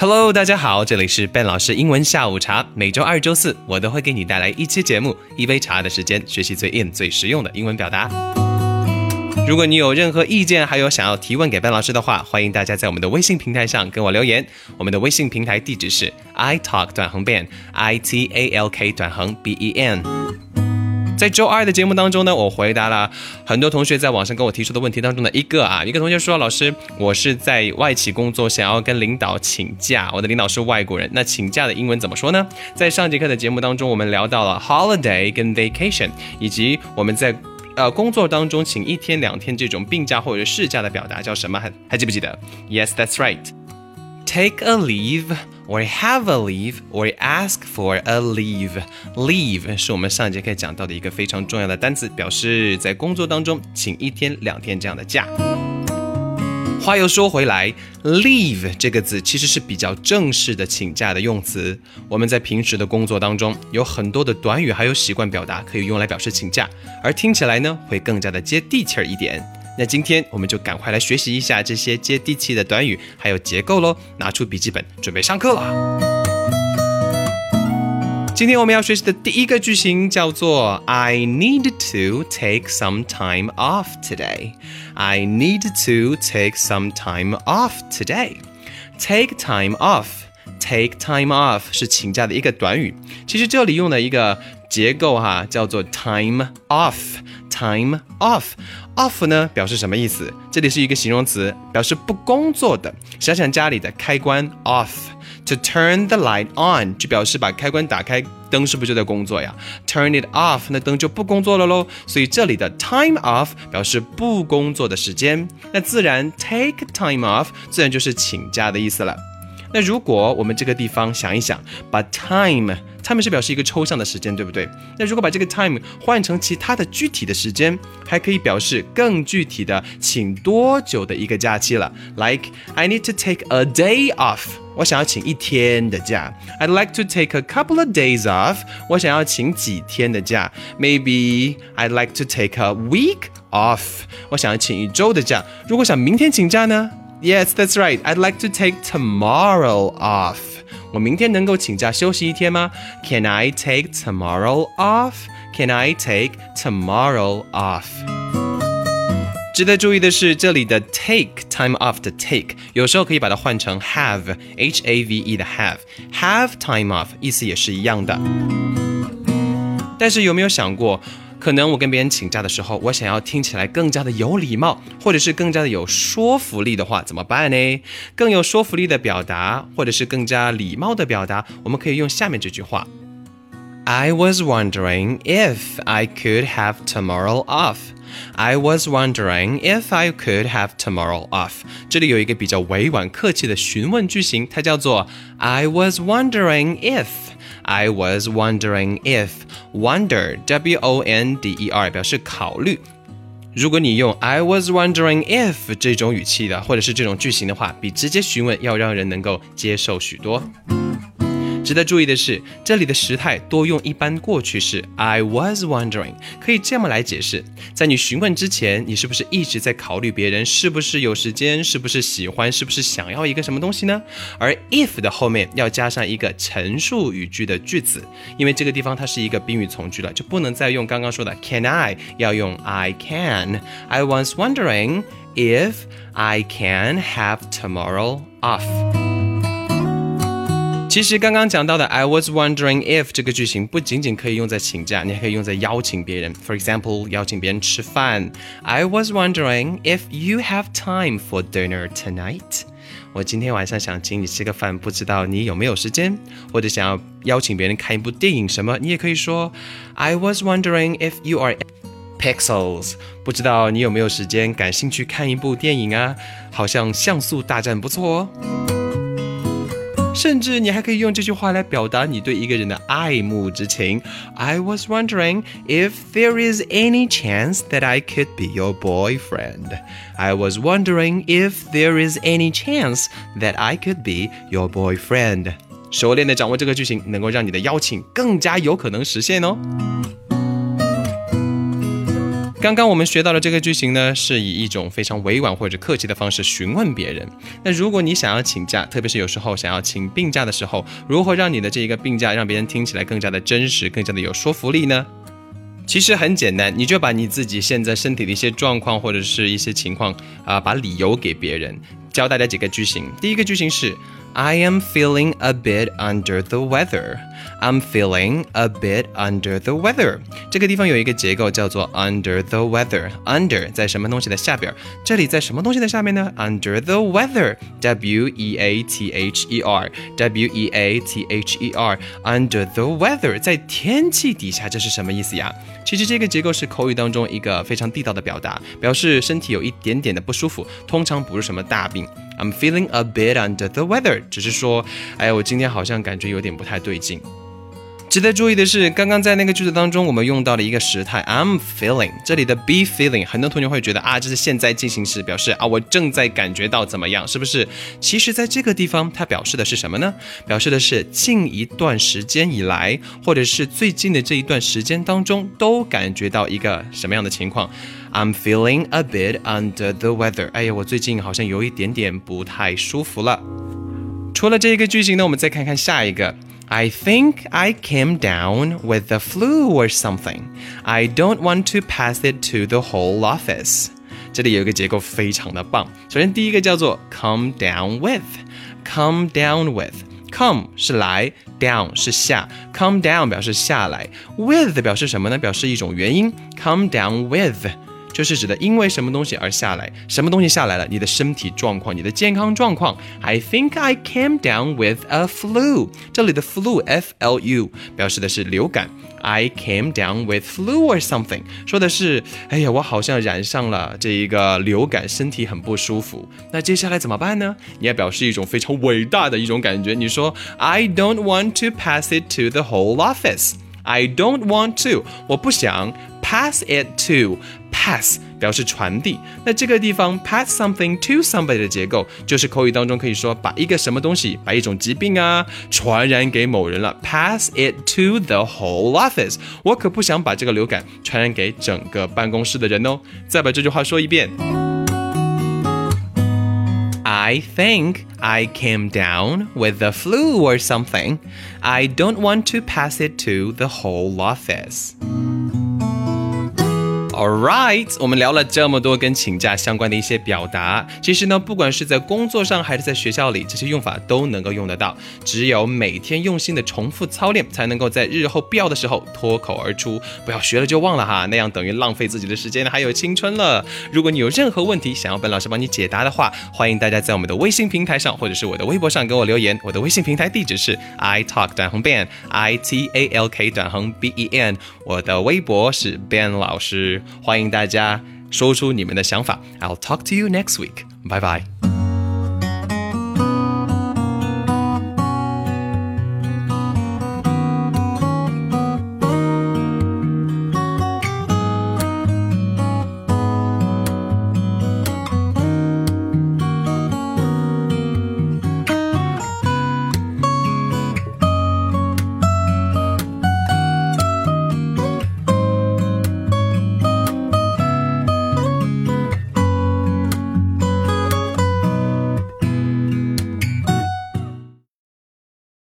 Hello，大家好，这里是 Ben 老师英文下午茶。每周二、周四，我都会给你带来一期节目，一杯茶的时间，学习最 in、最实用的英文表达。如果你有任何意见，还有想要提问给 Ben 老师的话，欢迎大家在我们的微信平台上跟我留言。我们的微信平台地址是 i talk 短横 Ben，i t a l k 短横 b e n。在周二的节目当中呢，我回答了很多同学在网上跟我提出的问题当中的一个啊，一个同学说：“老师，我是在外企工作，想要跟领导请假，我的领导是外国人，那请假的英文怎么说呢？”在上节课的节目当中，我们聊到了 holiday 跟 vacation，以及我们在呃工作当中请一天两天这种病假或者事假的表达叫什么？还还记不记得？Yes, that's right. Take a leave. Or have a leave or ask for a leave. Leave 是我们上节课讲到的一个非常重要的单词，表示在工作当中请一天两天这样的假。话又说回来，leave 这个字其实是比较正式的请假的用词。我们在平时的工作当中有很多的短语还有习惯表达可以用来表示请假，而听起来呢会更加的接地气儿一点。那今天我们就赶快来学习一下这些接地气的短语还有结构喽！拿出笔记本准备上课了。今天我们要学习的第一个句型叫做 I need to take some time off today. I need to take some time off today. Take time off. Take time off 是请假的一个短语。其实这里用了一个结构哈，叫做 time off。Time off。off 呢表示什么意思？这里是一个形容词，表示不工作的。想想家里的开关 off，to turn the light on 就表示把开关打开，灯是不是就在工作呀？Turn it off，那灯就不工作了喽。所以这里的 time off 表示不工作的时间，那自然 take time off 自然就是请假的意思了。那如果我们这个地方想一想，把 time，time 是表示一个抽象的时间，对不对？那如果把这个 time 换成其他的具体的时间，还可以表示更具体的请多久的一个假期了。Like I need to take a day off，我想要请一天的假。I'd like to take a couple of days off，我想要请几天的假。Maybe I'd like to take a week off，我想要请一周的假。如果想明天请假呢 ？Yes, that's right. I'd like to take tomorrow off. 我明天能够请假休息一天吗？Can I take tomorrow off? Can I take tomorrow off? 值得注意的是，这里的 take time off 的 take 有时候可以把它换成 have h a v e 的 have have time off 意思也是一样的。但是有没有想过？ 可能我跟别人请假的时候，我想要听起来更加的有礼貌，或者是更加的有说服力的话，怎么办呢？更有说服力的表达，或者是更加礼貌的表达，我们可以用下面这句话：I was wondering if I could have tomorrow off. I was wondering if I could have tomorrow off. 这里有一个比较委婉客气的询问句型，它叫做 I was wondering if. I was wondering if wonder w o n d e r 表示考虑。如果你用 I was wondering if 这种语气的，或者是这种句型的话，比直接询问要让人能够接受许多。值得注意的是，这里的时态多用一般过去式。I was wondering，可以这么来解释：在你询问之前，你是不是一直在考虑别人是不是有时间，是不是喜欢，是不是想要一个什么东西呢？而 if 的后面要加上一个陈述语句的句子，因为这个地方它是一个宾语从句了，就不能再用刚刚说的 Can I，要用 I can。I was wondering if I can have tomorrow off。其实刚刚讲到的 I was wondering if 这个句型不仅仅可以用在请假，你还可以用在邀请别人。For example，邀请别人吃饭。I was wondering if you have time for dinner tonight。我今天晚上想请你吃个饭，不知道你有没有时间？或者想要邀请别人看一部电影什么，你也可以说 I was wondering if you are Pixels，不知道你有没有时间，感兴趣看一部电影啊？好像像素大战不错哦。甚至你还可以用这句话来表达你对一个人的爱慕之情。I was wondering if there is any chance that I could be your boyfriend. I was wondering if there is any chance that I could be your boyfriend. 熟练的掌握这个句型，能够让你的邀请更加有可能实现哦。刚刚我们学到的这个句型呢，是以一种非常委婉或者客气的方式询问别人。那如果你想要请假，特别是有时候想要请病假的时候，如何让你的这一个病假让别人听起来更加的真实，更加的有说服力呢？其实很简单，你就把你自己现在身体的一些状况或者是一些情况啊，把理由给别人。教大家几个句型，第一个句型是 I am feeling a bit under the weather. I'm feeling a bit under the weather. 这个地方有一个结构叫做 under the weather. Under 在什么东西的下边？这里在什么东西的下面呢？Under the weather. W E A T H E R. W E A T H E R. Under the weather 在天气底下，这是什么意思呀？其实这个结构是口语当中一个非常地道的表达，表示身体有一点点的不舒服，通常不是什么大病。I'm feeling a bit under the weather，只是说，哎，我今天好像感觉有点不太对劲。值得注意的是，刚刚在那个句子当中，我们用到了一个时态 I'm feeling，这里的 be feeling，很多同学会觉得啊，这是现在进行时，表示啊我正在感觉到怎么样，是不是？其实，在这个地方，它表示的是什么呢？表示的是近一段时间以来，或者是最近的这一段时间当中，都感觉到一个什么样的情况？I'm feeling a bit under the weather。哎呀，我最近好像有一点点不太舒服了。除了这一个句型呢，我们再看看下一个。I think I came down with the flu or something. I don't want to pass it to the whole office. 这里有一个结构非常的棒。首先第一个叫做 come down with，come down with。come 是来，down 是下，come down 表示下来，with 表示什么呢？表示一种原因，come down with。 就是指的因为什么东西而下来，什么东西下来了？你的身体状况，你的健康状况。I think I came down with a flu。这里的 flu，f l u，表示的是流感。I came down with flu or something，说的是，哎呀，我好像染上了这一个流感，身体很不舒服。那接下来怎么办呢？你要表示一种非常伟大的一种感觉。你说，I don't want to pass it to the whole office。I don't want to，我不想 pass it to。pass 表示传递，那这个地方 pass something to somebody 的结构，就是口语当中可以说把一个什么东西，把一种疾病啊传染给某人了，pass it to the whole office。我可不想把这个流感传染给整个办公室的人哦。再把这句话说一遍。I think I came down with the flu or something. I don't want to pass it to the whole office. All right，我们聊了这么多跟请假相关的一些表达，其实呢，不管是在工作上还是在学校里，这些用法都能够用得到。只有每天用心的重复操练，才能够在日后必要的时候脱口而出。不要学了就忘了哈，那样等于浪费自己的时间还有青春了。如果你有任何问题想要本老师帮你解答的话，欢迎大家在我们的微信平台上或者是我的微博上给我留言。我的微信平台地址是 i talk 短横 ben，i t a l k 短横 b e n。我的微博是 Ben 老师。欢迎大家说出你们的想法。I'll talk to you next week. Bye bye.